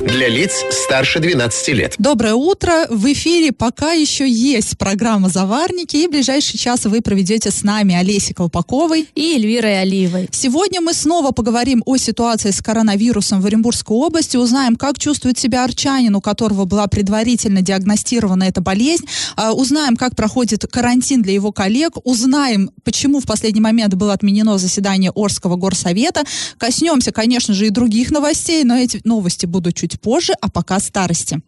Для лиц старше 12 лет. Доброе утро. В эфире пока еще есть программа «Заварники», и в ближайший час вы проведете с нами Олесей Колпаковой и Эльвирой Алиевой. Сегодня мы снова поговорим о ситуации с коронавирусом в Оренбургской области, узнаем, как чувствует себя арчанин, у которого была предварительно диагностирована эта болезнь, а, узнаем, как проходит карантин для его коллег, узнаем, почему в последний момент было отменено заседание Орского горсовета, коснемся, конечно же, и других новостей, но эти новости будут чуть позже, а пока старости.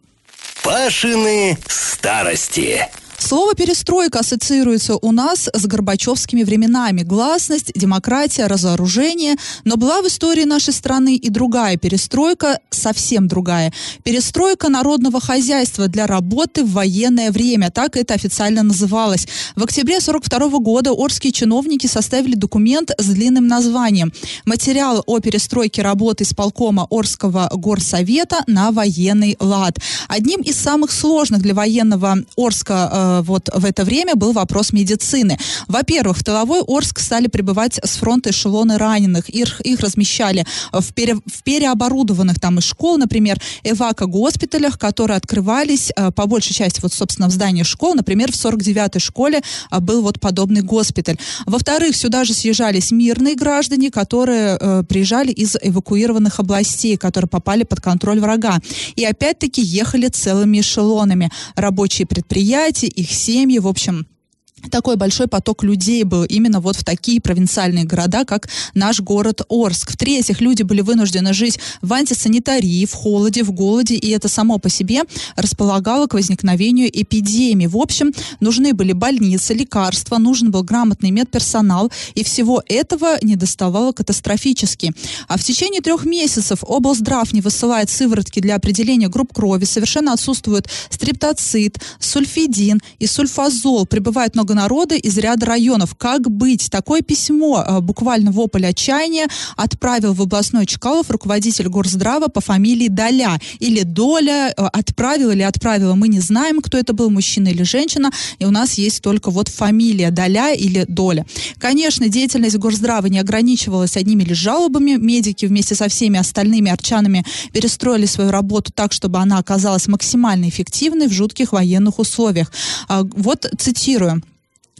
Пашины старости. Слово «перестройка» ассоциируется у нас с горбачевскими временами. Гласность, демократия, разоружение. Но была в истории нашей страны и другая перестройка, совсем другая. Перестройка народного хозяйства для работы в военное время. Так это официально называлось. В октябре 42 года орские чиновники составили документ с длинным названием «Материал о перестройке работы исполкома Орского горсовета на военный лад». Одним из самых сложных для военного Орска э, вот в это время был вопрос медицины. Во-первых, в тыловой Орск стали прибывать с фронта эшелоны раненых. Их, их размещали в, пере, в переоборудованных там из школ, например, эвако-госпиталях, которые открывались э, по большей части вот, собственно, в здании школ. Например, в 49-й школе э, был вот подобный госпиталь. Во-вторых, сюда же съезжались мирные граждане, которые э, приезжали из эвакуированных областей, которые попали под контроль врага. И опять-таки ехали целыми эшелонами. Рабочие предприятия их семьи, в общем, такой большой поток людей был именно вот в такие провинциальные города, как наш город Орск. В-третьих, люди были вынуждены жить в антисанитарии, в холоде, в голоде, и это само по себе располагало к возникновению эпидемии. В общем, нужны были больницы, лекарства, нужен был грамотный медперсонал, и всего этого не доставало катастрофически. А в течение трех месяцев облздрав не высылает сыворотки для определения групп крови, совершенно отсутствуют стриптоцит, сульфидин и сульфазол, прибывает много много народа из ряда районов. Как быть? Такое письмо, э, буквально вопль отчаяния, отправил в областной Чкалов руководитель Горздрава по фамилии Доля. Или Доля э, отправил или отправила, мы не знаем, кто это был, мужчина или женщина, и у нас есть только вот фамилия Доля или Доля. Конечно, деятельность Горздрава не ограничивалась одними лишь жалобами. Медики вместе со всеми остальными арчанами перестроили свою работу так, чтобы она оказалась максимально эффективной в жутких военных условиях. А, вот цитирую.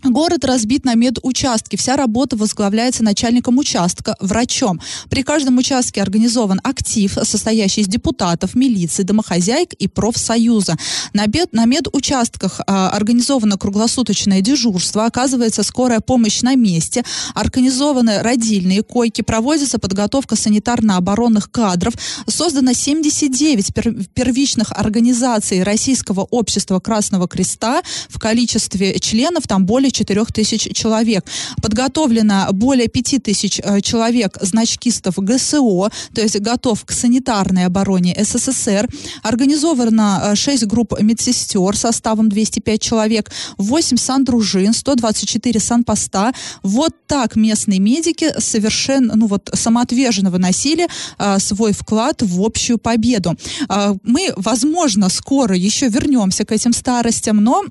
Город разбит на медучастки. Вся работа возглавляется начальником участка, врачом. При каждом участке организован актив, состоящий из депутатов, милиции, домохозяек и профсоюза. На, бед, на медучастках а, организовано круглосуточное дежурство, оказывается скорая помощь на месте, организованы родильные койки, проводится подготовка санитарно-оборонных кадров, создано 79 пер, первичных организаций Российского общества Красного Креста в количестве членов там более более 4 тысяч человек. Подготовлено более 5 тысяч э, человек значкистов ГСО, то есть готов к санитарной обороне СССР. Организовано 6 э, групп медсестер составом 205 человек, 8 сандружин, 124 санпоста. Вот так местные медики совершенно, ну вот, самоотверженно выносили а, свой вклад в общую победу. А, мы, возможно, скоро еще вернемся к этим старостям, но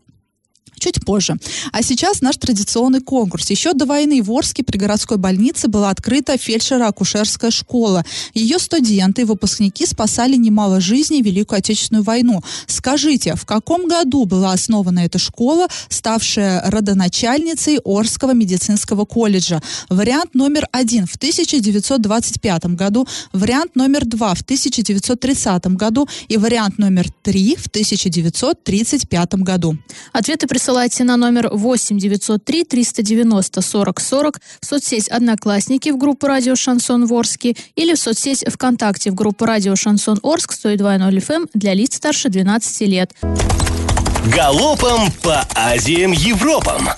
чуть позже. А сейчас наш традиционный конкурс. Еще до войны в Орске при городской больнице была открыта фельдшеро-акушерская школа. Ее студенты и выпускники спасали немало жизней в Великую Отечественную войну. Скажите, в каком году была основана эта школа, ставшая родоначальницей Орского медицинского колледжа? Вариант номер один в 1925 году, вариант номер два в 1930 году и вариант номер три в 1935 году. Ответы присылают Присылайте на номер 8 903 390 40 40 в соцсеть «Одноклассники» в группу «Радио Шансон Ворске» или в соцсеть ВКонтакте в группу «Радио Шансон Орск» 102.0 FM эм для лиц старше 12 лет. Галопом по Азиям Европам!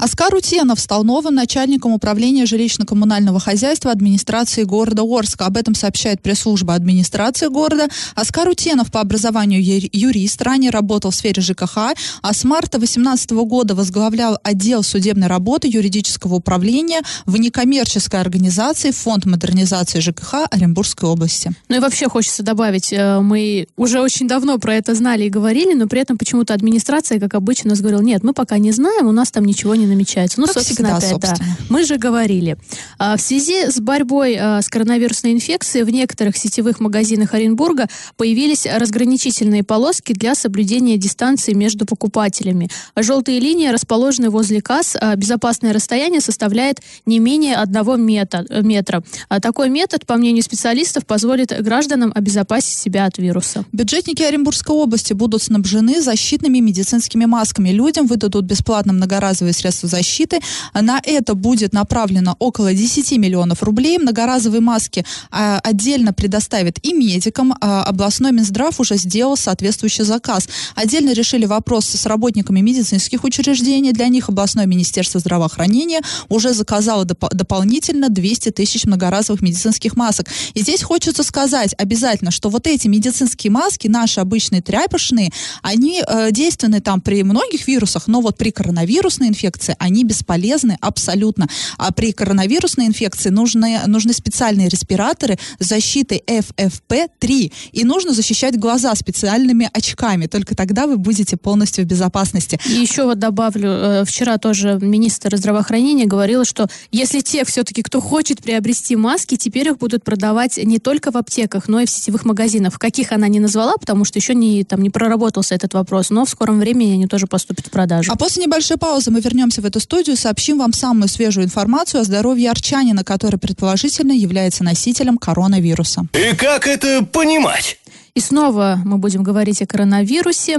Оскар Утенов стал новым начальником управления жилищно-коммунального хозяйства администрации города Орска. Об этом сообщает пресс-служба администрации города. Оскар Утенов по образованию юрист, ранее работал в сфере ЖКХ, а с марта 2018 года возглавлял отдел судебной работы юридического управления в некоммерческой организации Фонд модернизации ЖКХ Оренбургской области. Ну и вообще хочется добавить, э, мы уже очень давно про это знали и говорили, но при этом почему-то администрация, как обычно, нас говорила, нет, мы пока не знаем, у нас там ничего не намечается. Ну, как собственно, всегда, опять, собственно. да. Мы же говорили. А, в связи с борьбой а, с коронавирусной инфекцией в некоторых сетевых магазинах Оренбурга появились разграничительные полоски для соблюдения дистанции между покупателями. Желтые линии расположены возле касс. А безопасное расстояние составляет не менее одного метра. такой метод, по мнению специалистов, позволит гражданам обезопасить себя от вируса. Бюджетники Оренбургской области будут снабжены защитными медицинскими масками. Людям выдадут бесплатно многоразовые средства средств защиты. На это будет направлено около 10 миллионов рублей. Многоразовые маски а, отдельно предоставят и медикам. А, областной Минздрав уже сделал соответствующий заказ. Отдельно решили вопрос с работниками медицинских учреждений. Для них областное министерство здравоохранения уже заказало доп- дополнительно 200 тысяч многоразовых медицинских масок. И здесь хочется сказать обязательно, что вот эти медицинские маски, наши обычные тряпочные, они э, действенны там при многих вирусах, но вот при коронавирусной инфекции инфекции, они бесполезны абсолютно. А при коронавирусной инфекции нужны, нужны специальные респираторы с защитой FFP3. И нужно защищать глаза специальными очками. Только тогда вы будете полностью в безопасности. И еще вот добавлю, э, вчера тоже министр здравоохранения говорил, что если те все-таки, кто хочет приобрести маски, теперь их будут продавать не только в аптеках, но и в сетевых магазинах. В каких она не назвала, потому что еще не, там, не проработался этот вопрос, но в скором времени они тоже поступят в продажу. А после небольшой паузы мы вернемся вернемся в эту студию, сообщим вам самую свежую информацию о здоровье арчанина, который предположительно является носителем коронавируса. И как это понимать? И снова мы будем говорить о коронавирусе.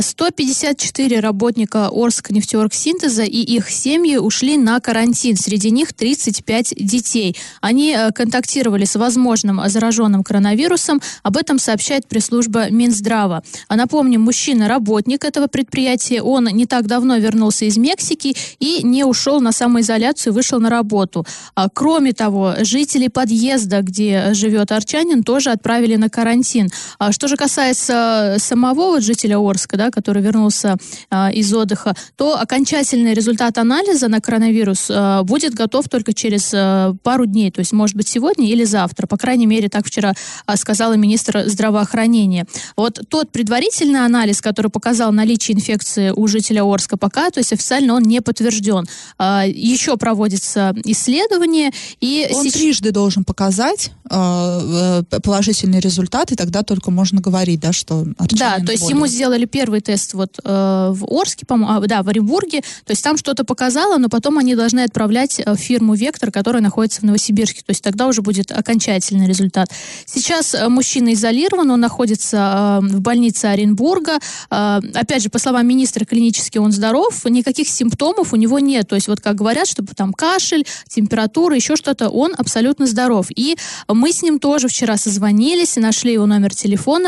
154 а, работника Орск нефтеоргсинтеза и их семьи ушли на карантин. Среди них 35 детей. Они э, контактировали с возможным зараженным коронавирусом. Об этом сообщает пресс-служба Минздрава. А напомним, мужчина работник этого предприятия. Он не так давно вернулся из Мексики и не ушел на самоизоляцию, вышел на работу. А, кроме того, жители подъезда, где живет арчанин, тоже отправили на карантин. А что же касается самого вот жителя Орска, да, который вернулся а, из отдыха, то окончательный результат анализа на коронавирус а, будет готов только через а, пару дней, то есть, может быть, сегодня или завтра. По крайней мере, так вчера а, сказала министр здравоохранения. Вот тот предварительный анализ, который показал наличие инфекции у жителя Орска пока, то есть официально он не подтвержден. А, еще проводится исследование. И он сейчас... трижды должен показать а, э, положительный результат, и тогда только можно говорить, да, что Да, то есть более. ему сделали первый тест вот э, в Орске, по а, да, в Оренбурге, то есть там что-то показало, но потом они должны отправлять э, фирму «Вектор», которая находится в Новосибирске, то есть тогда уже будет окончательный результат. Сейчас э, мужчина изолирован, он находится э, в больнице Оренбурга, э, опять же, по словам министра, клинически он здоров, никаких симптомов у него нет, то есть вот как говорят, что там кашель, температура, еще что-то, он абсолютно здоров. И мы с ним тоже вчера созвонились, нашли его номер телефона,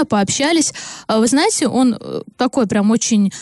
пообщались. А вы знаете, он э, такой прям очень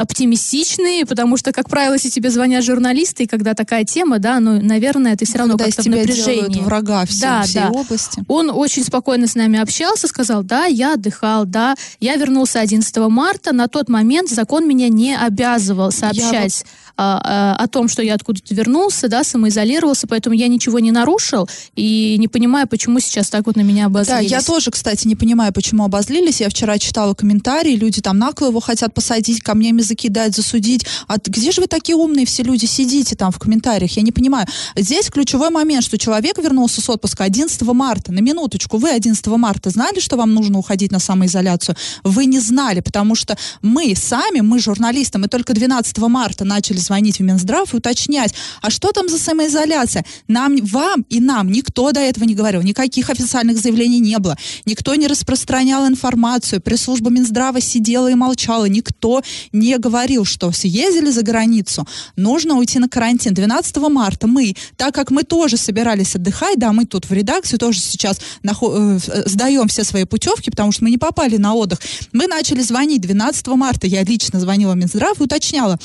оптимистичный, потому что, как правило, если тебе звонят журналисты, и когда такая тема, да, ну, наверное, ты все равно как-то в напряжении. врага всей, да, всей да. области. Он очень спокойно с нами общался, сказал, да, я отдыхал, да, я вернулся 11 марта, на тот момент закон меня не обязывал сообщать а, а, о том, что я откуда-то вернулся, да, самоизолировался, поэтому я ничего не нарушил и не понимаю, почему сейчас так вот на меня обозлились. Да, я тоже, кстати, не понимаю, почему обозлились. Я вчера читала комментарии, люди там накло его хотят посадить, камнями закидать, засудить. А где же вы такие умные все люди сидите там в комментариях? Я не понимаю. Здесь ключевой момент, что человек вернулся с отпуска 11 марта. На минуточку, вы 11 марта знали, что вам нужно уходить на самоизоляцию? Вы не знали, потому что мы сами, мы журналисты, мы только 12 марта начали звонить в Минздрав и уточнять, а что там за самоизоляция? Нам, вам и нам никто до этого не говорил, никаких официальных заявлений не было, никто не распространял информацию, пресс-служба Минздрава сидела и молчала, никто не говорил, что съездили за границу, нужно уйти на карантин. 12 марта мы, так как мы тоже собирались отдыхать, да, мы тут в редакции тоже сейчас нахо- э, сдаем все свои путевки, потому что мы не попали на отдых. Мы начали звонить 12 марта, я лично звонила в Минздрав и уточняла,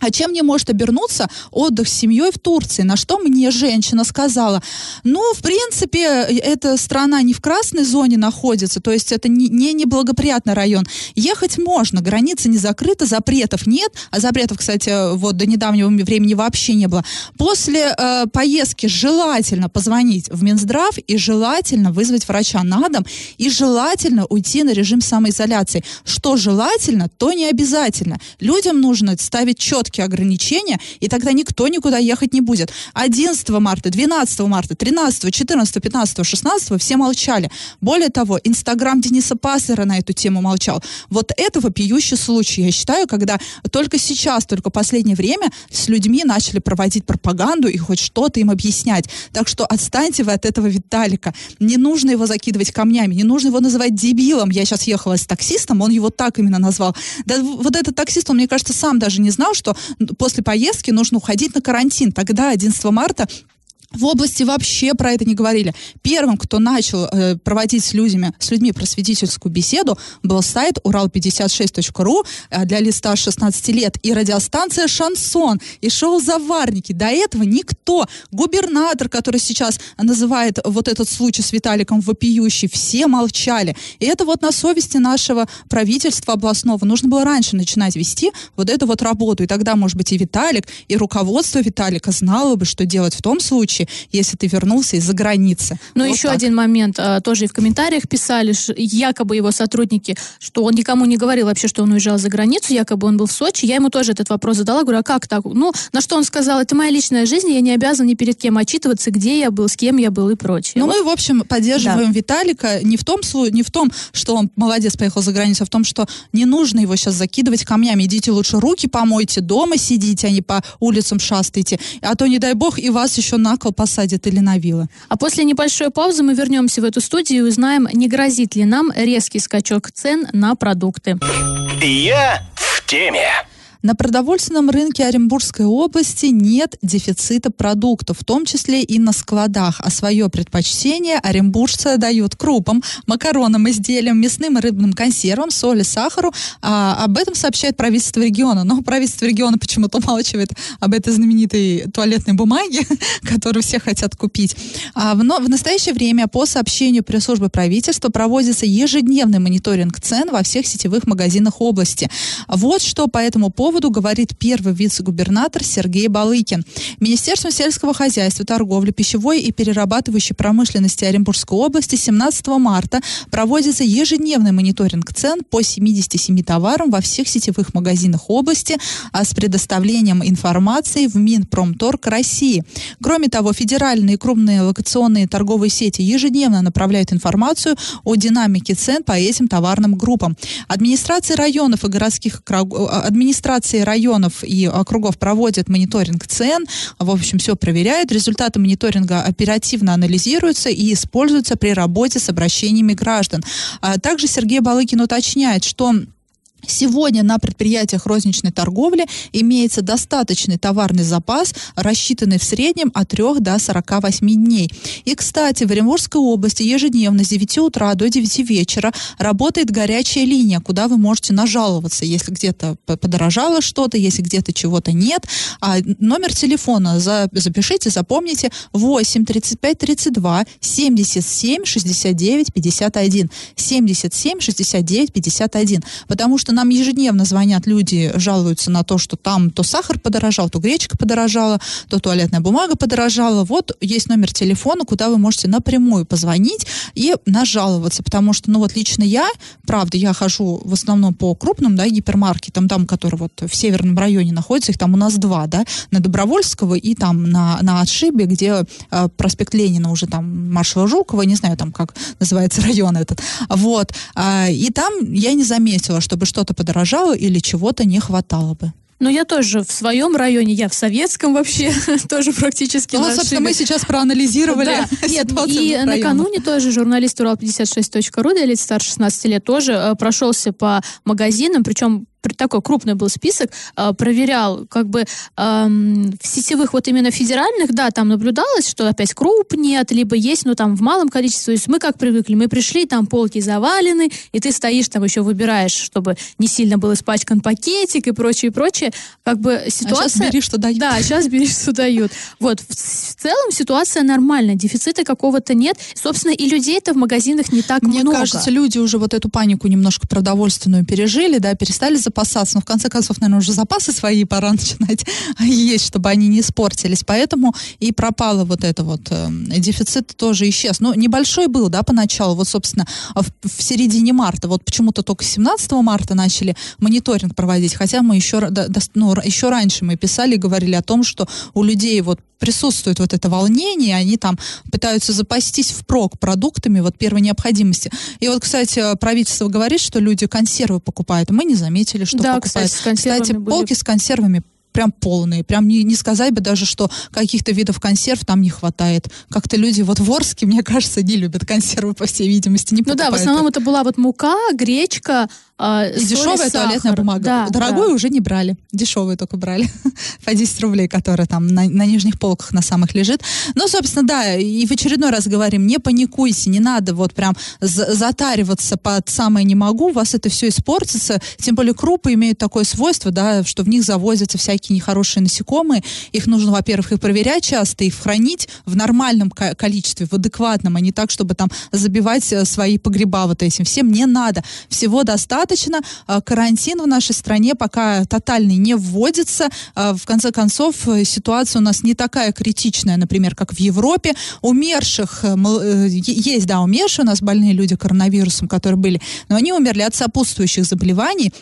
а чем не может обернуться отдых с семьей в Турции? На что мне женщина сказала, ну, в принципе, эта страна не в красной зоне находится, то есть это не, не неблагоприятный район. Ехать можно, граница не закрыта, запретов нет, а запретов, кстати, вот до недавнего времени вообще не было. После э, поездки желательно позвонить в Минздрав и желательно вызвать врача на дом и желательно уйти на режим самоизоляции. Что желательно, то не обязательно. Людям нужно ставить четкие четкие ограничения, и тогда никто никуда ехать не будет. 11 марта, 12 марта, 13, 14, 15, 16 все молчали. Более того, Инстаграм Дениса Паслера на эту тему молчал. Вот это вопиющий случай, я считаю, когда только сейчас, только последнее время с людьми начали проводить пропаганду и хоть что-то им объяснять. Так что отстаньте вы от этого Виталика. Не нужно его закидывать камнями, не нужно его называть дебилом. Я сейчас ехала с таксистом, он его так именно назвал. Да вот этот таксист, он, мне кажется, сам даже не знал, что после поездки нужно уходить на карантин. Тогда 11 марта в области вообще про это не говорили. Первым, кто начал э, проводить с людьми, с людьми просветительскую беседу, был сайт урал56.ру э, для лиц старше 16 лет и радиостанция «Шансон» и шоу «Заварники». До этого никто. Губернатор, который сейчас называет вот этот случай с Виталиком вопиющий, все молчали. И это вот на совести нашего правительства областного. Нужно было раньше начинать вести вот эту вот работу. И тогда, может быть, и Виталик, и руководство Виталика знало бы, что делать в том случае, случае, если ты вернулся из-за границы. Ну, вот еще так. один момент. А, тоже и в комментариях писали, якобы его сотрудники, что он никому не говорил вообще, что он уезжал за границу, якобы он был в Сочи. Я ему тоже этот вопрос задала, говорю, а как так? Ну, на что он сказал, это моя личная жизнь, я не обязан ни перед кем отчитываться, где я был, с кем я был и прочее. Ну, вот. мы, в общем, поддерживаем да. Виталика не в, том, не в том, что он молодец, поехал за границу, а в том, что не нужно его сейчас закидывать камнями. Идите лучше руки помойте, дома сидите, а не по улицам шастайте. А то, не дай бог, и вас еще на кол посадят или на вилы. А после небольшой паузы мы вернемся в эту студию и узнаем, не грозит ли нам резкий скачок цен на продукты. Я в теме. На продовольственном рынке Оренбургской области нет дефицита продуктов, в том числе и на складах, а свое предпочтение оренбуржцы дают крупам, макаронам, изделиям, мясным и рыбным консервам, соли, сахару. А, об этом сообщает правительство региона. Но правительство региона почему-то умалчивает об этой знаменитой туалетной бумаге, которую все хотят купить. А в, но, в настоящее время по сообщению пресс-службы правительства проводится ежедневный мониторинг цен во всех сетевых магазинах области. Вот что по этому поводу поводу говорит первый вице-губернатор Сергей Балыкин. Министерство сельского хозяйства, торговли, пищевой и перерабатывающей промышленности Оренбургской области 17 марта проводится ежедневный мониторинг цен по 77 товарам во всех сетевых магазинах области а с предоставлением информации в Минпромторг России. Кроме того, федеральные крупные локационные торговые сети ежедневно направляют информацию о динамике цен по этим товарным группам. Администрации районов и городских администрации администрации районов и округов проводят мониторинг цен, в общем, все проверяют. Результаты мониторинга оперативно анализируются и используются при работе с обращениями граждан. А также Сергей Балыкин уточняет, что Сегодня на предприятиях розничной торговли имеется достаточный товарный запас, рассчитанный в среднем от 3 до 48 дней. И, кстати, в Оренбургской области ежедневно с 9 утра до 9 вечера работает горячая линия, куда вы можете нажаловаться, если где-то подорожало что-то, если где-то чего-то нет. А номер телефона за, запишите, запомните 8 35 32 77 69 51. 77 69 51. Потому что что нам ежедневно звонят люди, жалуются на то, что там то сахар подорожал, то гречка подорожала, то туалетная бумага подорожала. Вот есть номер телефона, куда вы можете напрямую позвонить и нажаловаться, потому что, ну вот лично я, правда, я хожу в основном по крупным, да, гипермаркетам, там, которые вот в северном районе находятся, их там у нас два, да, на Добровольского и там на, на отшибе, где э, проспект Ленина уже там маршала Жукова, не знаю там, как называется район этот, вот, э, и там я не заметила, чтобы что что-то подорожало или чего-то не хватало бы. Ну, я тоже в своем районе, я в советском вообще тоже практически. Ну, собственно, мы сейчас проанализировали да. Нет, и накануне тоже журналист Урал56.ру для лиц старше 16 лет тоже э, прошелся по магазинам, причем такой крупный был список, э, проверял, как бы э, в сетевых вот именно федеральных, да, там наблюдалось, что опять круп нет, либо есть, но там в малом количестве. То есть мы как привыкли, мы пришли, там полки завалены, и ты стоишь там еще выбираешь, чтобы не сильно был испачкан пакетик и прочее, прочее. Как бы ситуация... А сейчас бери, что дают. Да, сейчас бери, что дают. Вот, в, в целом ситуация нормальная, дефицита какого-то нет. Собственно, и людей-то в магазинах не так Мне много. Мне кажется, люди уже вот эту панику немножко продовольственную пережили, да, перестали запасаться. Но в конце концов, наверное, уже запасы свои пора начинать есть, чтобы они не испортились. Поэтому и пропало вот это вот. Э, дефицит тоже исчез. Ну, небольшой был, да, поначалу. Вот, собственно, в, в середине марта. Вот почему-то только 17 марта начали мониторинг проводить. Хотя мы еще, да, ну, еще раньше мы писали и говорили о том, что у людей вот присутствует вот это волнение, они там пытаются запастись впрок продуктами вот первой необходимости. И вот, кстати, правительство говорит, что люди консервы покупают. Мы не заметили, что да, покупают. Кстати, с кстати были... полки с консервами прям полные. Прям не, не сказать бы даже, что каких-то видов консерв там не хватает. Как-то люди вот в Орске, мне кажется, не любят консервы, по всей видимости, не Ну да, в основном это была вот мука, гречка, э, И дешевая сахар. туалетная бумага. Да, Дорогую да. уже не брали. Дешевую только брали. По 10 рублей, которая там на, на нижних полках на самых лежит. Ну, собственно, да, и в очередной раз говорим, не паникуйте, не надо вот прям затариваться под самое не могу, у вас это все испортится. Тем более крупы имеют такое свойство, да, что в них завозятся всякие нехорошие насекомые. Их нужно, во-первых, их проверять часто, их хранить в нормальном количестве, в адекватном, а не так, чтобы там забивать э, свои погреба вот этим. Всем не надо. Всего достаточно. А, карантин в нашей стране пока тотальный не вводится. А, в конце концов, э, ситуация у нас не такая критичная, например, как в Европе. Умерших э, есть, да, умершие у нас больные люди коронавирусом, которые были, но они умерли от сопутствующих заболеваний,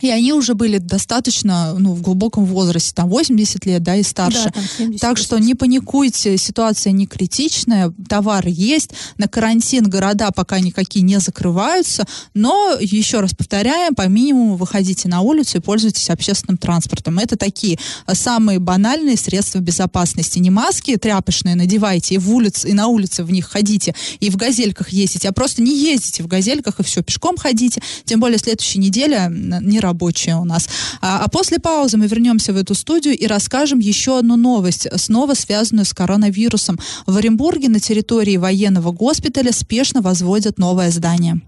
и они уже были достаточно, ну, в глубоком возрасте, там, 80 лет, да, и старше. Да, там 70, так что не паникуйте, ситуация не критичная, товар есть, на карантин города пока никакие не закрываются, но, еще раз повторяем, по минимуму выходите на улицу и пользуйтесь общественным транспортом. Это такие а, самые банальные средства безопасности. Не маски тряпочные надевайте и в улице, и на улице в них ходите, и в газельках ездите, а просто не ездите в газельках и все, пешком ходите. Тем более следующая неделя не рабочая у нас. А, а после паузы мы вернемся в эту студию и расскажем еще одну новость, снова связанную с коронавирусом. В Оренбурге на территории военного госпиталя спешно возводят новое здание.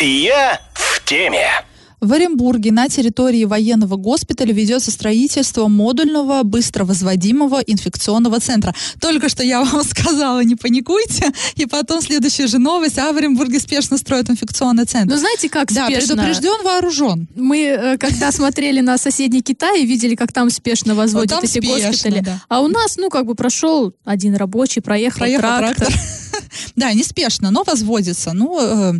Я в теме. В Оренбурге на территории военного госпиталя ведется строительство модульного быстро возводимого инфекционного центра. Только что я вам сказала, не паникуйте, и потом следующая же новость, а в Оренбурге спешно строят инфекционный центр. Ну знаете, как да, спешно? предупрежден, вооружен. Мы, э, когда смотрели на соседний Китай, видели, как там спешно возводят Вот там эти спешно, госпитали. да. А у нас, ну, как бы прошел один рабочий, проехал, Проехал трактор. трактор. Да, неспешно, но возводится. Ну, э,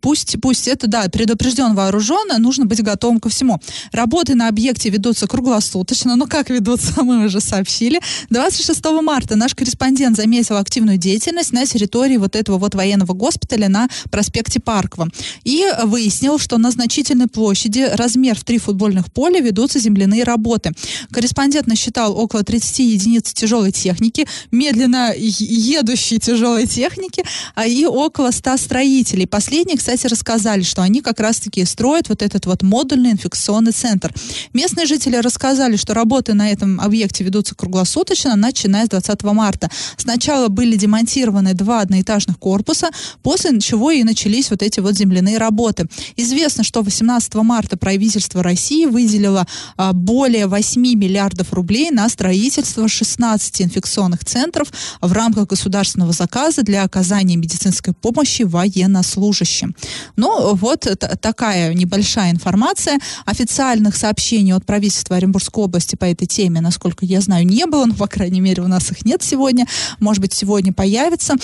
пусть, пусть это, да, предупрежден, вооружен, нужно быть готовым ко всему. Работы на объекте ведутся круглосуточно, но как ведутся, мы уже сообщили. 26 марта наш корреспондент заметил активную деятельность на территории вот этого вот военного госпиталя на проспекте Паркова. И выяснил, что на значительной площади, размер в три футбольных поля, ведутся земляные работы. Корреспондент насчитал около 30 единиц тяжелой техники, медленно едущей тяжелой техники, а и около 100 строителей. Последние, кстати, рассказали, что они как раз-таки строят вот этот вот модульный инфекционный центр. Местные жители рассказали, что работы на этом объекте ведутся круглосуточно, начиная с 20 марта. Сначала были демонтированы два одноэтажных корпуса, после чего и начались вот эти вот земляные работы. Известно, что 18 марта правительство России выделило а, более 8 миллиардов рублей на строительство 16 инфекционных центров в рамках государственного заказа для оказания медицинской помощи военнослужащим. Ну, вот такая небольшая информация. Официальных сообщений от правительства Оренбургской области по этой теме, насколько я знаю, не было. Ну, по крайней мере, у нас их нет сегодня. Может быть, сегодня появится.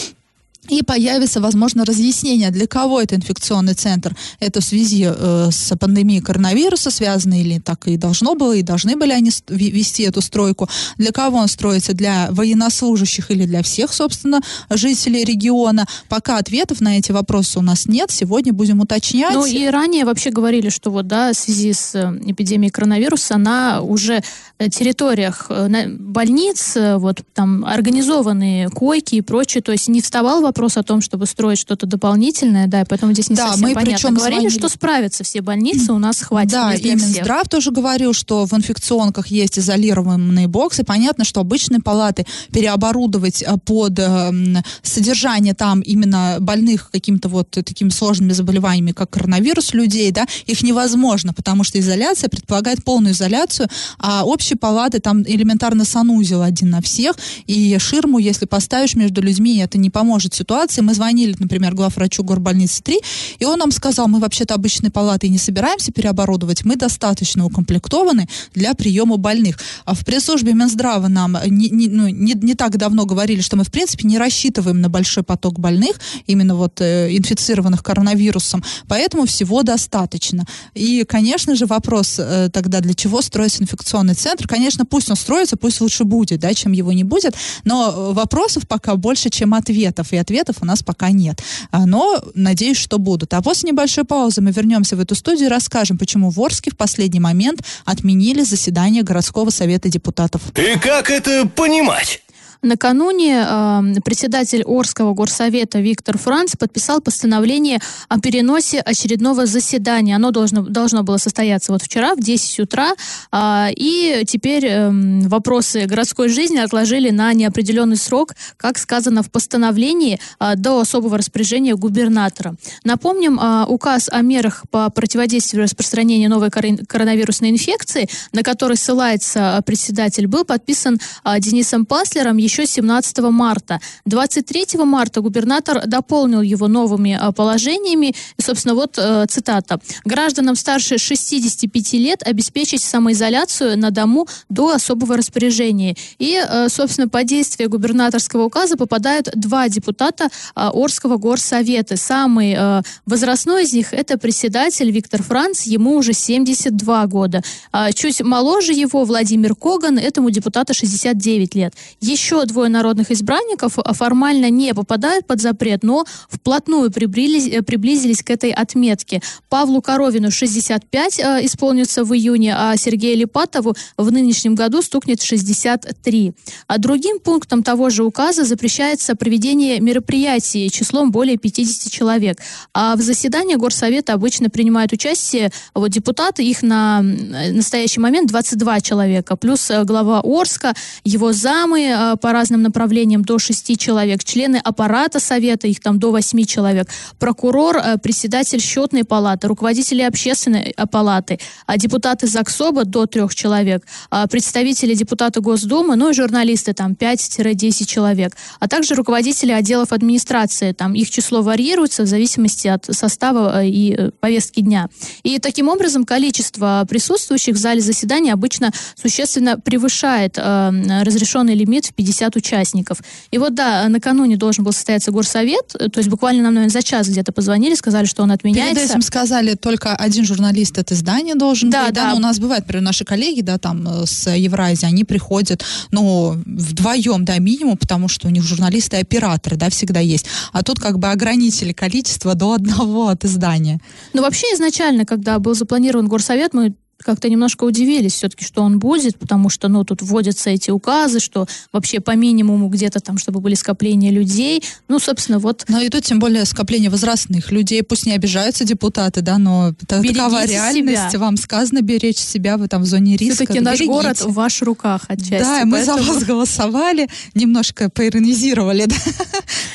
И появится, возможно, разъяснение, для кого это инфекционный центр. Это в связи э, с пандемией коронавируса связано или так и должно было, и должны были они вести эту стройку. Для кого он строится? Для военнослужащих или для всех, собственно, жителей региона? Пока ответов на эти вопросы у нас нет. Сегодня будем уточнять. Ну и ранее вообще говорили, что вот, да, в связи с э, эпидемией коронавируса на уже э, территориях больниц, вот там организованные койки и прочее, то есть не вставал вопрос вопрос о том, чтобы строить что-то дополнительное, да, и поэтому здесь не Да, совсем мы понятно. причем Говорили, звонили- что справятся все больницы, у нас хватит Да, мест для и всех. Минздрав тоже говорил, что в инфекционках есть изолированные боксы. Понятно, что обычные палаты переоборудовать а, под эм, содержание там именно больных какими-то вот такими сложными заболеваниями, как коронавирус людей, да, их невозможно, потому что изоляция предполагает полную изоляцию, а общие палаты там элементарно санузел один на всех, и ширму, если поставишь между людьми, это не поможет ситуации. Мы звонили, например, главврачу горбольницы 3, и он нам сказал, мы вообще-то обычные палаты и не собираемся переоборудовать, мы достаточно укомплектованы для приема больных. А в пресс-службе Минздрава нам не, не- ну, не, не так давно говорили, что мы, в принципе, не рассчитываем на большой поток больных, именно вот э, инфицированных коронавирусом, поэтому всего достаточно. И, конечно же, вопрос э, тогда, для чего строится инфекционный центр? Конечно, пусть он строится, пусть лучше будет, да, чем его не будет, но э, вопросов пока больше, чем ответов, и ответов у нас пока нет. А, Но надеюсь, что будут. А после небольшой паузы мы вернемся в эту студию и расскажем, почему в Орске в последний момент отменили заседание городского совета депутатов. И как это понимать? Накануне э, председатель Орского горсовета Виктор Франц подписал постановление о переносе очередного заседания. Оно должно, должно было состояться вот вчера в 10 утра, а, и теперь эм, вопросы городской жизни отложили на неопределенный срок, как сказано в постановлении, а, до особого распоряжения губернатора. Напомним, а, указ о мерах по противодействию распространению новой корон- коронавирусной инфекции, на который ссылается председатель, был подписан а, Денисом Паслером еще 17 марта. 23 марта губернатор дополнил его новыми а, положениями. И, собственно, вот э, цитата. «Гражданам старше 65 лет обеспечить самоизоляцию на дому до особого распоряжения». И, э, собственно, по действию губернаторского указа попадают два депутата а, Орского горсовета. Самый э, возрастной из них – это председатель Виктор Франц, ему уже 72 года. А чуть моложе его Владимир Коган, этому депутату 69 лет. Еще двое народных избранников а, формально не попадают под запрет, но вплотную приблизились, э, приблизились к этой отметке. Павлу Коровину 65 э, исполнится в июне, а Сергею Липатову в нынешнем году стукнет 63. А другим пунктом того же указа запрещается проведение мероприятий числом более 50 человек. А в заседании горсовета обычно принимают участие вот депутаты, их на настоящий момент 22 человека, плюс э, глава Орска, его замы э, по разным направлениям до 6 человек, члены аппарата совета, их там до 8 человек, прокурор, э, председатель счетной палаты, руководители общественной э, палаты, а депутаты ЗАГСОБа до 3 человек, а представители депутата Госдумы, ну и журналисты там 5-10 человек, а также руководители отделов администрации, там их число варьируется в зависимости от состава э, и повестки дня. И таким образом количество присутствующих в зале заседания обычно существенно превышает э, разрешенный лимит в 50 участников. И вот да, накануне должен был состояться горсовет, э, то есть буквально нам, наверное, за час где-то позвонили, сказали, что он Перед отменяется. этим сказали, только один журналист от издания должен Да, быть. да. но у нас бывает, например, наши коллеги, да, там, э, с Евразии, они приходят, ну, вдвоем, да, минимум, потому что у них журналисты и операторы, да, всегда есть. А тут как бы ограничили количество до одного от издания. Ну, вообще, изначально, когда был запланирован горсовет, мы как-то немножко удивились все-таки, что он будет, потому что, ну, тут вводятся эти указы, что вообще по минимуму где-то там, чтобы были скопления людей. Ну, собственно, вот Ну и тут тем более скопление возрастных людей, пусть не обижаются депутаты, да, но Берегите такова реальность, себя. вам сказано беречь себя, вы там в зоне риска. все-таки наш берегите. город в ваших руках отчасти. Да, мы за вас голосовали, немножко поиронизировали, да.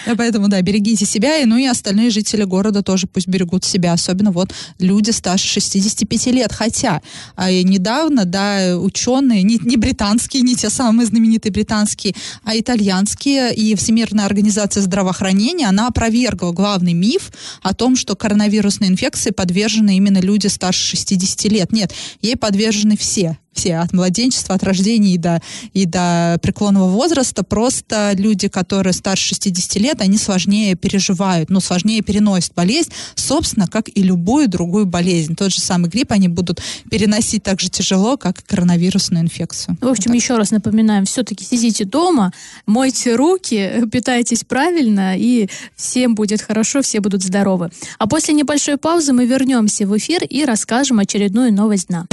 Да, Поэтому, да, берегите себя, и, ну и остальные жители города тоже пусть берегут себя, особенно вот люди старше 65 лет. Хотя а, недавно, да, ученые, не, не британские, не те самые знаменитые британские, а итальянские и Всемирная организация здравоохранения, она опровергла главный миф о том, что коронавирусной инфекции подвержены именно люди старше 60 лет. Нет, ей подвержены все все, от младенчества, от рождения и до, и до преклонного возраста. Просто люди, которые старше 60 лет, они сложнее переживают, ну, сложнее переносят болезнь, собственно, как и любую другую болезнь. Тот же самый грипп они будут переносить так же тяжело, как и коронавирусную инфекцию. В общем, еще раз напоминаем, все-таки сидите дома, мойте руки, питайтесь правильно, и всем будет хорошо, все будут здоровы. А после небольшой паузы мы вернемся в эфир и расскажем очередную новость дна.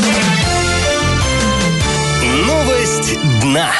Новость дна.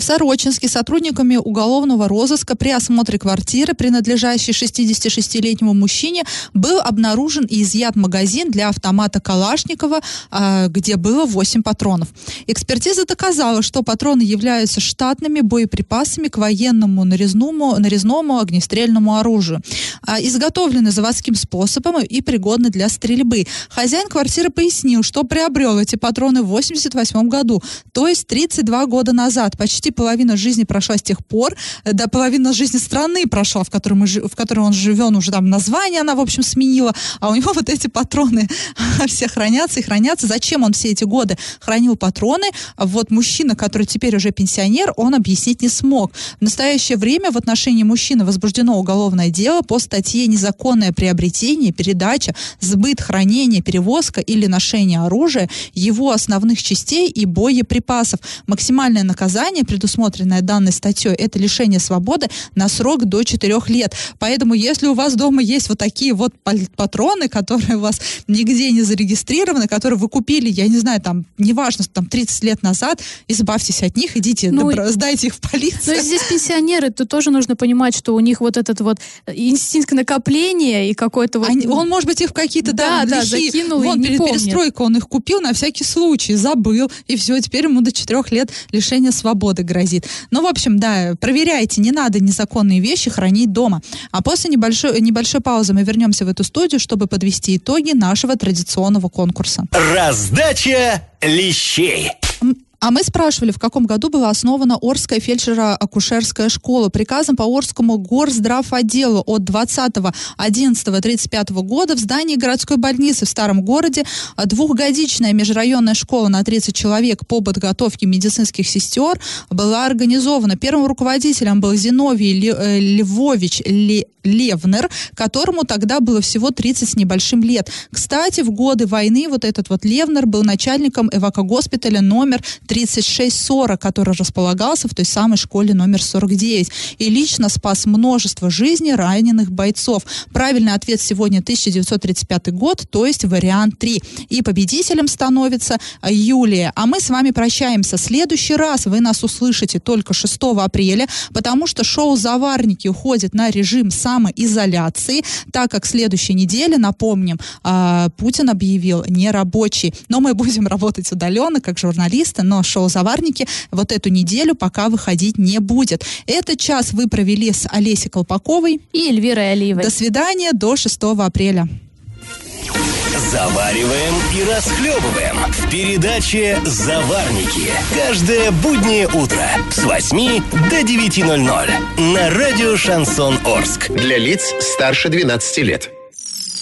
В Сорочинске сотрудниками уголовного розыска при осмотре квартиры, принадлежащей 66-летнему мужчине, был обнаружен и изъят магазин для автомата Калашникова, а, где было 8 патронов. Экспертиза доказала, что патроны являются штатными боеприпасами к военному нарезному, нарезному огнестрельному оружию. А, изготовлены заводским способом и пригодны для стрельбы. Хозяин квартиры пояснил, что приобрел эти патроны в 88 году, то есть 32 года назад. Почти половина жизни прошла с тех пор, э, да половина жизни страны прошла, в которой, мы, в которой он живет, уже там название она, в общем, сменила, а у него вот эти патроны все хранятся и хранятся. Зачем он все эти годы хранил патроны? Вот мужчина, который теперь уже пенсионер, он объяснить не смог. В настоящее время в отношении мужчины возбуждено уголовное дело по статье «Незаконное приобретение, передача, сбыт, хранение, перевозка или ношение оружия, его основных частей и боеприпасов». Максимальное наказание, предусмотренное данной статьей, это лишение свободы на срок до 4 лет. Поэтому, если у вас дома есть вот такие вот патроны, которые у вас нигде не зарегистрированы, которые вы купили, я не знаю, там, неважно, там, 30 лет назад, избавьтесь от них, идите, ну, добро, сдайте их в полицию. Но здесь пенсионеры, то тоже нужно понимать, что у них вот этот вот инстинкт накопления и какой-то вот... Они, он, может быть, их в какие-то, да, да, лихие, закинул вон, и перед помнит. перестройкой он их купил на всякий случай, забыл, и все, теперь ему до 4 лет лишения свободы грозит. Ну, в общем, да, проверяйте, не надо незаконные вещи хранить дома. А после небольшой, небольшой паузы мы вернемся в эту студию, чтобы подвести итоги нашего традиционного конкурса. Раздача лещей. А мы спрашивали, в каком году была основана Орская фельдшеро-акушерская школа. Приказом по Орскому горздравотделу от 20.11.35 года в здании городской больницы в Старом городе двухгодичная межрайонная школа на 30 человек по подготовке медицинских сестер была организована. Первым руководителем был Зиновий э, Львович Левнер, которому тогда было всего 30 с небольшим лет. Кстати, в годы войны вот этот вот Левнер был начальником эвакогоспиталя номер 3640, который располагался в той самой школе номер 49. И лично спас множество жизней раненых бойцов. Правильный ответ сегодня 1935 год, то есть вариант 3. И победителем становится Юлия. А мы с вами прощаемся. Следующий раз вы нас услышите только 6 апреля, потому что шоу «Заварники» уходит на режим самоизоляции, так как следующей неделе, напомним, а, Путин объявил нерабочий. Но мы будем работать удаленно, как журналисты, но шоу «Заварники» вот эту неделю пока выходить не будет. Этот час вы провели с Олесей Колпаковой и Эльвирой Алиевой. До свидания, до 6 апреля. Завариваем и расхлебываем в передаче «Заварники». Каждое буднее утро с 8 до 9.00 на радио «Шансон Орск». Для лиц старше 12 лет.